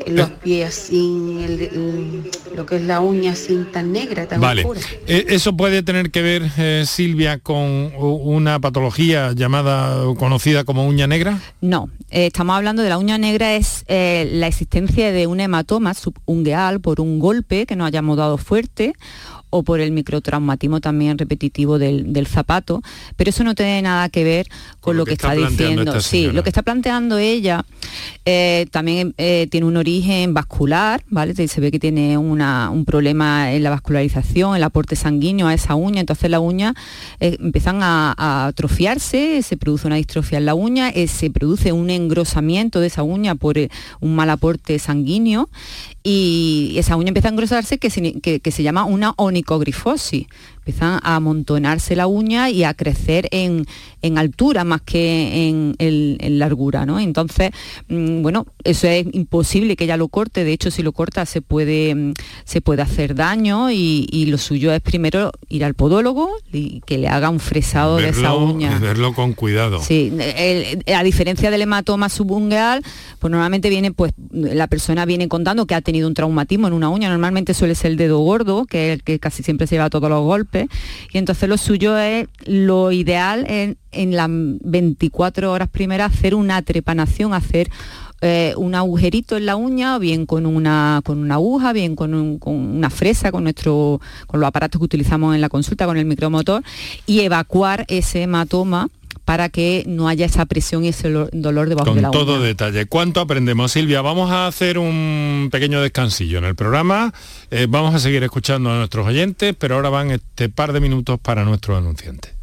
los pies así, el- el- lo que es la uña así tan negra, tan Vale. oscura. Eh, ¿Eso puede tener que ver, eh, Silvia, con una patología llamada o conocida como uña negra? No, eh, estamos hablando de la uña negra, es eh, la existencia de un hematoma subungueal por un golpe que nos hayamos dado fuerte o por el microtraumatismo también repetitivo del, del zapato, pero eso no tiene nada que ver con, lo, que, está, diciendo. Sí, lo que está planteando ella eh, también eh, tiene un origen vascular, ¿vale? Se ve que tiene una- un problema en la vascularización, el aporte sanguíneo a esa uña, entonces la uña eh, empiezan a, a atrofiarse, se produce una distrofia en la uña, se produce un engrosamiento de esa uña por un mal aporte sanguíneo y esa uña empieza a engrosarse que, que- que se llama una onicogrifosis. Empiezan a amontonarse la uña y a crecer en, en altura más que en, en- en largura, ¿no? Entonces, mm, bueno, eso es imposible que ella lo corte. De hecho, si lo corta se puede, mm, se puede hacer daño y, y lo suyo es primero ir al podólogo y que le haga un fresado de esa uña. verlo con cuidado. Sí, el- el- a diferencia del hematoma subungueal, pues normalmente viene, pues la persona viene contando que ha tenido un traumatismo en una uña, normalmente suele ser el dedo gordo, que es el que casi siempre se lleva todos los golpes, y entonces lo suyo es, lo ideal es en las 24 horas primeras hacer una trepanación, hacer eh, un agujerito en la uña, bien con una, con una aguja, bien con, con una fresa, con, nuestro, con los aparatos que utilizamos en la consulta, con el micromotor, y evacuar ese hematoma para que no haya esa presión y ese lo- dolor debajo de Con la todo uña. detalle. ¿Cuánto aprendemos, Silvia? Vamos a hacer un pequeño descansillo en el programa. Eh, vamos a seguir escuchando a nuestros oyentes, pero ahora van este par de minutos para nuestros anunciantes.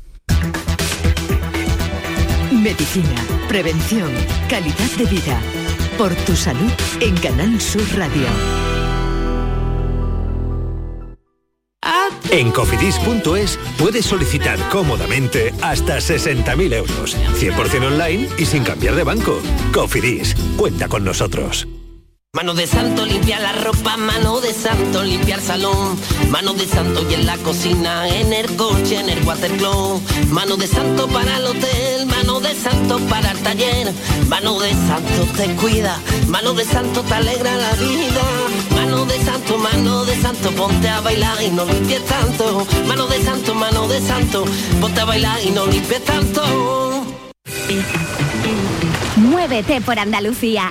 Medicina, prevención, calidad de vida. Por tu salud en Canal Sur Radio. En cofidis.es puedes solicitar cómodamente hasta 60.000 euros, 100% online y sin cambiar de banco. Cofidis, cuenta con nosotros. Mano de santo limpia la ropa, mano de santo limpiar salón, mano de santo y en la cocina, en el coche, en el watercloak, mano de santo para el hotel, mano de santo para el taller, mano de santo te cuida, mano de santo te alegra la vida, santo, mano de santo, ponte a bailar y no limpies tanto, mano de santo, mano de santo, ponte a bailar y no limpies tanto. Muévete por Andalucía.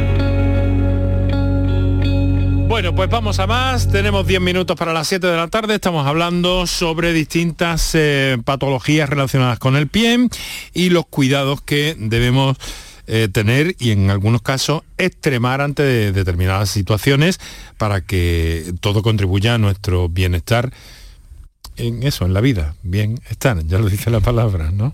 Bueno, pues vamos a más. Tenemos 10 minutos para las 7 de la tarde. Estamos hablando sobre distintas eh, patologías relacionadas con el pie y los cuidados que debemos eh, tener y en algunos casos extremar ante de determinadas situaciones para que todo contribuya a nuestro bienestar en eso, en la vida, bienestar, ya lo dice la palabra, ¿no?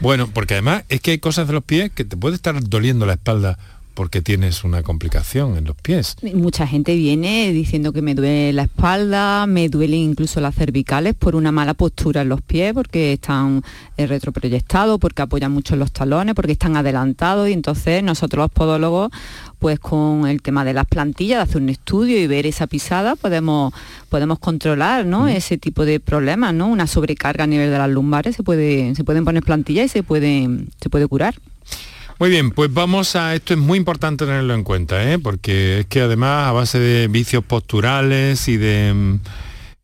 Bueno, porque además es que hay cosas de los pies que te puede estar doliendo la espalda porque tienes una complicación en los pies. Mucha gente viene diciendo que me duele la espalda, me duelen incluso las cervicales por una mala postura en los pies, porque están eh, retroproyectados, porque apoyan mucho los talones, porque están adelantados y entonces nosotros los podólogos, pues con el tema de las plantillas, de hacer un estudio y ver esa pisada, podemos, podemos controlar ¿no? ese tipo de problemas, ¿no? Una sobrecarga a nivel de las lumbares, se, puede, se pueden poner plantillas y se puede, se puede curar. Muy bien, pues vamos a, esto es muy importante tenerlo en cuenta, ¿eh? porque es que además a base de vicios posturales y de,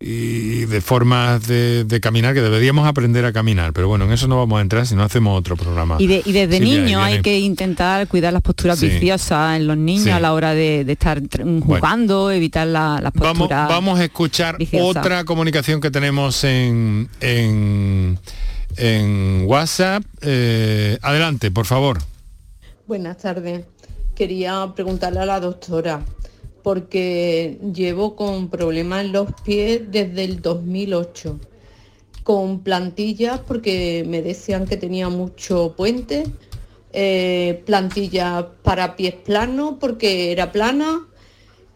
y de formas de, caminar, que deberíamos aprender a caminar, pero bueno, en eso no vamos a entrar si no hacemos otro programa. Y, desde niño hay que intentar cuidar las posturas viciosas en los niños a la hora de, estar jugando, evitar las posturas. Vamos, a escuchar otra comunicación que tenemos en, en, WhatsApp. Eh, adelante, por favor. Buenas tardes. Quería preguntarle a la doctora, porque llevo con problemas en los pies desde el 2008, con plantillas porque me decían que tenía mucho puente, eh, plantillas para pies planos porque era plana,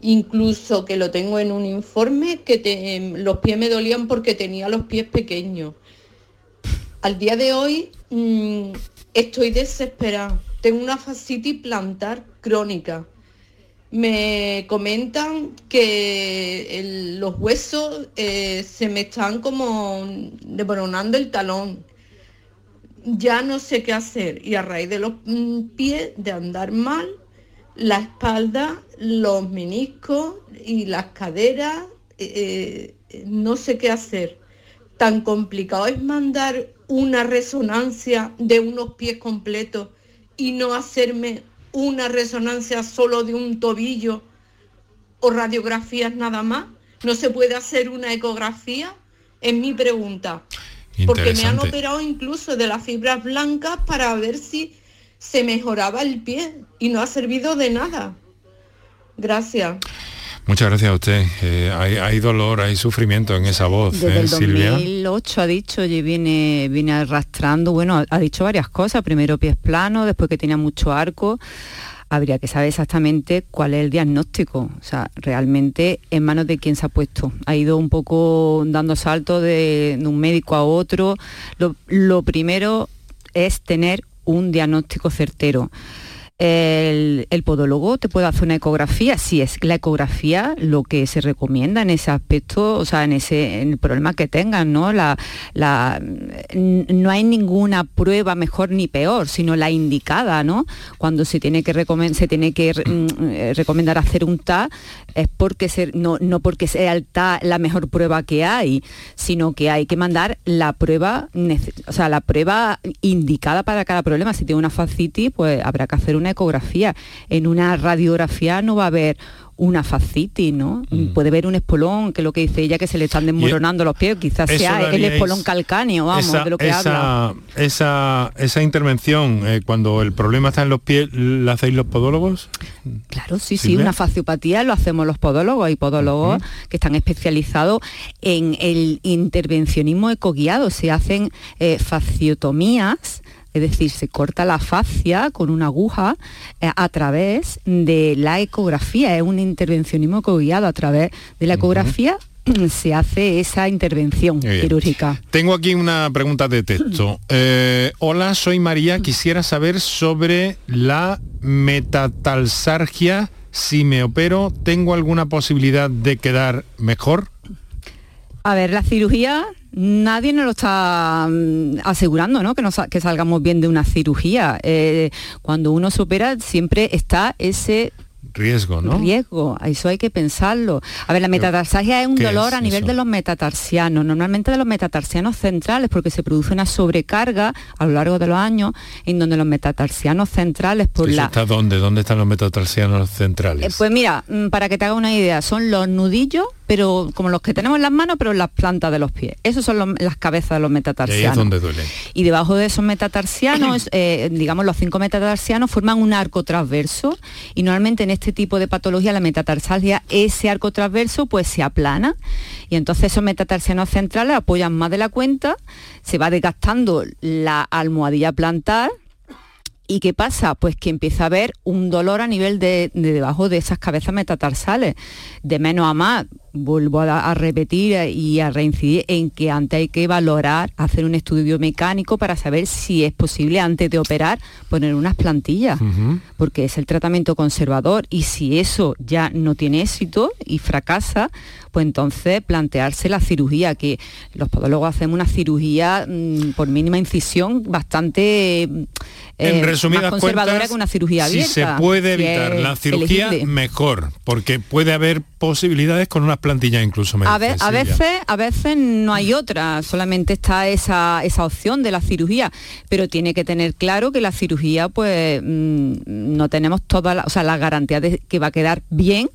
incluso que lo tengo en un informe, que los pies me dolían porque tenía los pies pequeños. Al día de hoy mm, estoy desesperada tengo una fascitis plantar crónica. Me comentan que los huesos eh, se me están como desboronando el talón. Ya no sé qué hacer y a raíz de los mm, pies, de andar mal, la espalda, los meniscos y las caderas, eh, eh, no sé qué hacer. Tan complicado es mandar una resonancia de unos pies completos y no hacerme una resonancia solo de un tobillo o radiografías nada más? ¿No se puede hacer una ecografía? Es mi pregunta. Porque me han operado incluso de las fibras blancas para ver si se mejoraba el pie y no ha servido de nada. Gracias. Muchas gracias a usted. Eh, hay, hay, dolor, hay sufrimiento en esa voz, Desde ¿eh, el Silvia. 2008 ha dicho y viene, viene arrastrando, bueno, ha dicho varias cosas. Primero pies planos, después que tenía mucho arco. Habría que saber exactamente cuál es el diagnóstico. O sea, realmente en manos de quién se ha puesto. Ha ido un poco dando saltos de, de un médico a otro. Lo, lo primero es tener un diagnóstico certero. El, podólogo te puede hacer una ecografía, si es la ecografía lo que se recomienda en ese aspecto, o sea, en ese en el problema que tengan, ¿no? La, la, no hay ninguna prueba mejor ni peor, sino la indicada, ¿no? Cuando se tiene que, recomend, se tiene que mm, recomendar hacer un TAC es porque se, no, no porque sea el TAC la mejor prueba que hay, sino que hay que mandar la prueba, o sea, la prueba indicada para cada problema. Si tiene una fascitis, pues habrá que hacer una ecografía. En una radiografía no va a haber una fascitis, ¿no? Mm. Puede haber un espolón, que es lo que dice ella, que se le están desmoronando los pies, quizás sea el espolón calcáneo, vamos, esa, de lo que esa, habla. Esa, esa intervención, eh, cuando el problema está en los pies, ¿la hacéis los podólogos? Claro, sí, sí, una fasciopatía lo hacemos los podólogos, hay podólogos uh -huh. que están especializados en el intervencionismo ecoguiado, se hacen eh, fasciotomías, es decir, se corta la fascia con una aguja eh, a través de la ecografía, es un intervencionismo guiado a través de la ecografía. Uh -huh. se hace esa intervención quirúrgica. Tengo aquí una pregunta de texto. Eh, hola, soy María. Quisiera saber sobre la metatalsargia. Si me opero, ¿tengo alguna posibilidad de quedar mejor? A ver, la cirugía nadie nos lo está mm, asegurando, ¿no? Que, nos, que salgamos bien de una cirugía. Eh, cuando uno se opera siempre está ese riesgo, ¿no? Riesgo, eso hay que pensarlo. A ver, la metatarsalgia es un dolor es a nivel eso? de los metatarsianos, normalmente de los metatarsianos centrales, porque se produce una sobrecarga a lo largo de los años en donde los metatarsianos centrales por ¿Eso la... está dónde? ¿Dónde están los metatarsianos centrales? Eh, pues mira, mm, para que te haga una idea, son los nudillos, pero como los que tenemos en las manos, pero en las plantas de los pies. Esos son los- las cabezas de los y ahí metatarsianos. es donde duele. Y debajo de esos metatarsianos, eh, digamos los cinco metatarsianos, forman un arco transverso y normalmente en este tipo de patología, la metatarsalgia, ese arco transverso pues se aplana y entonces esos metatarsianos centrales apoyan más de la cuenta, se va desgastando la almohadilla plantar ¿Y qué pasa? Pues que empieza a haber un dolor a nivel de, de debajo de esas cabezas metatarsales, de menos a más. Vuelvo a, a repetir y a reincidir en que antes hay que valorar, hacer un estudio biomecánico para saber si es posible antes de operar poner unas plantillas, porque es el tratamiento conservador y si eso ya no tiene éxito y fracasa, pues entonces plantearse la cirugía, que los podólogos hacemos una cirugía mm, por mínima incisión bastante mm, en eh, resumidas más conservadora cuentas, que una cirugía si abierta. se puede si evitar la cirugía, elegible. mejor, porque puede haber posibilidades con unas plantillas incluso. me A, ve- veces, a veces no hay otra, solamente está esa, esa opción de la cirugía, pero tiene que tener claro que la cirugía, pues mm, no tenemos toda la, o sea, la garantía de que va a quedar bien,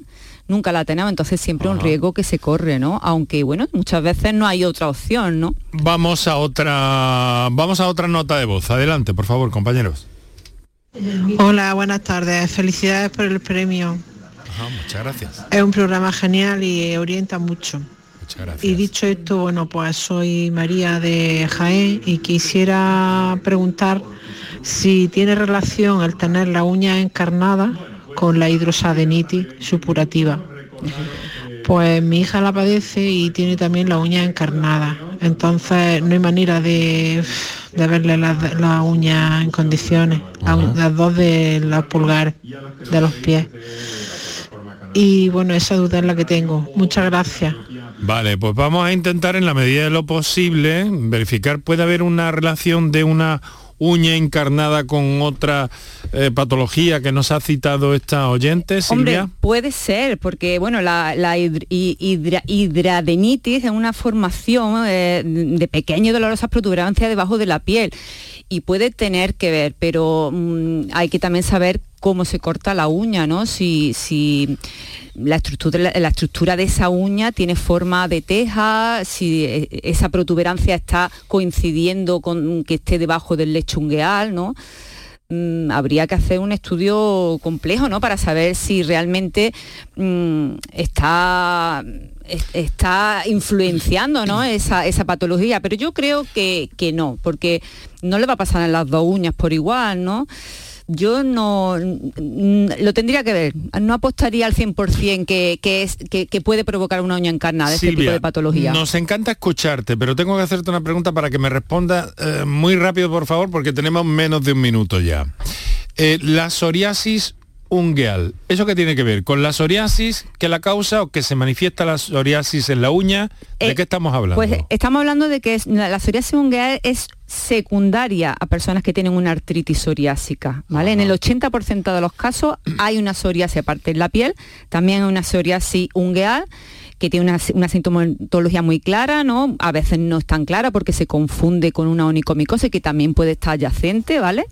nunca la tenemos, entonces siempre un riesgo que se corre, ¿no? Aunque bueno, muchas veces no hay otra opción, ¿no? Vamos a otra vamos a otra nota de voz. Adelante, por favor, compañeros. Hola, buenas tardes. Felicidades por el premio. Ajá, muchas gracias. Es un programa genial y orienta mucho. Muchas gracias. Y dicho esto, bueno, pues soy María de Jaén y quisiera preguntar si tiene relación el tener la uña encarnada con la hidrosadenitis supurativa. Pues mi hija la padece y tiene también la uña encarnada. Entonces no hay manera de, de verle las la uñas en condiciones, la u- las dos de los pulgares de los pies. Y bueno, esa duda es la que tengo. Muchas gracias. Vale, pues vamos a intentar en la medida de lo posible verificar, ¿puede haber una relación de una uña encarnada con otra eh, patología que nos ha citado esta oyente, Silvia? Hombre, puede ser, porque bueno, la, la hidr- hi- hidra- hidradenitis es una formación eh, de pequeñas y dolorosas protuberancias debajo de la piel y puede tener que ver, pero mm, hay que también saber cómo se corta la uña, ¿no? Si, si la estructura, la, estructura de esa uña tiene forma de teja, si eh, esa protuberancia está coincidiendo con que esté debajo del lecho ungueal, ¿no? Mm, habría que hacer un estudio complejo, ¿no? Para saber si realmente mm, está está influenciando ¿no? esa, esa patología, pero yo creo que, que no, porque no le va a pasar en las dos uñas por igual, ¿no? Yo no lo tendría que ver. No apostaría al 100% que, que, es, que, que puede provocar una uña encarnada, este tipo de patología. Nos encanta escucharte, pero tengo que hacerte una pregunta para que me responda eh, muy rápido, por favor, porque tenemos menos de un minuto ya. Eh, la psoriasis ungueal. ¿Eso qué tiene que ver? ¿Con la psoriasis que la causa o que se manifiesta la psoriasis en la uña? ¿De Eh, qué estamos hablando? Pues estamos hablando de que es- la psoriasis ungueal es secundaria a personas que tienen una artritis psoriásica, ¿vale? En el 80% de los casos hay una psoriasis aparte en la piel, también hay una psoriasis ungueal que tiene una, una sintomatología muy clara, ¿no? A veces no es tan clara porque se confunde con una onicomicosis que también puede estar adyacente, ¿vale?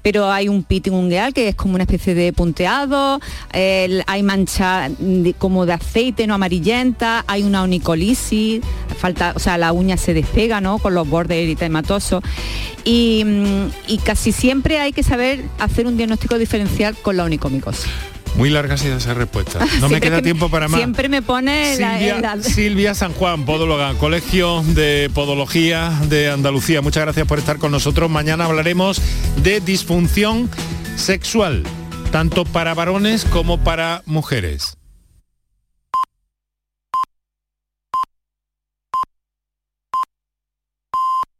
Pero hay un pitting ungueal que es como una especie de punteado, hay mancha como de aceite no amarillenta, hay una onicolisis, falta, o sea, la uña se despega, ¿no? Con los bordes eritematosos. Y, mm, y casi siempre hay que saber hacer un diagnóstico diferencial con la onicomicosis. Muy larga ha sido esa respuesta. No me queda que tiempo para más. Siempre me pone la- la- Silvia San Juan, podóloga, Colegio de Podología de Andalucía. Muchas gracias por estar con nosotros. Mañana hablaremos de disfunción sexual, tanto para varones como para mujeres.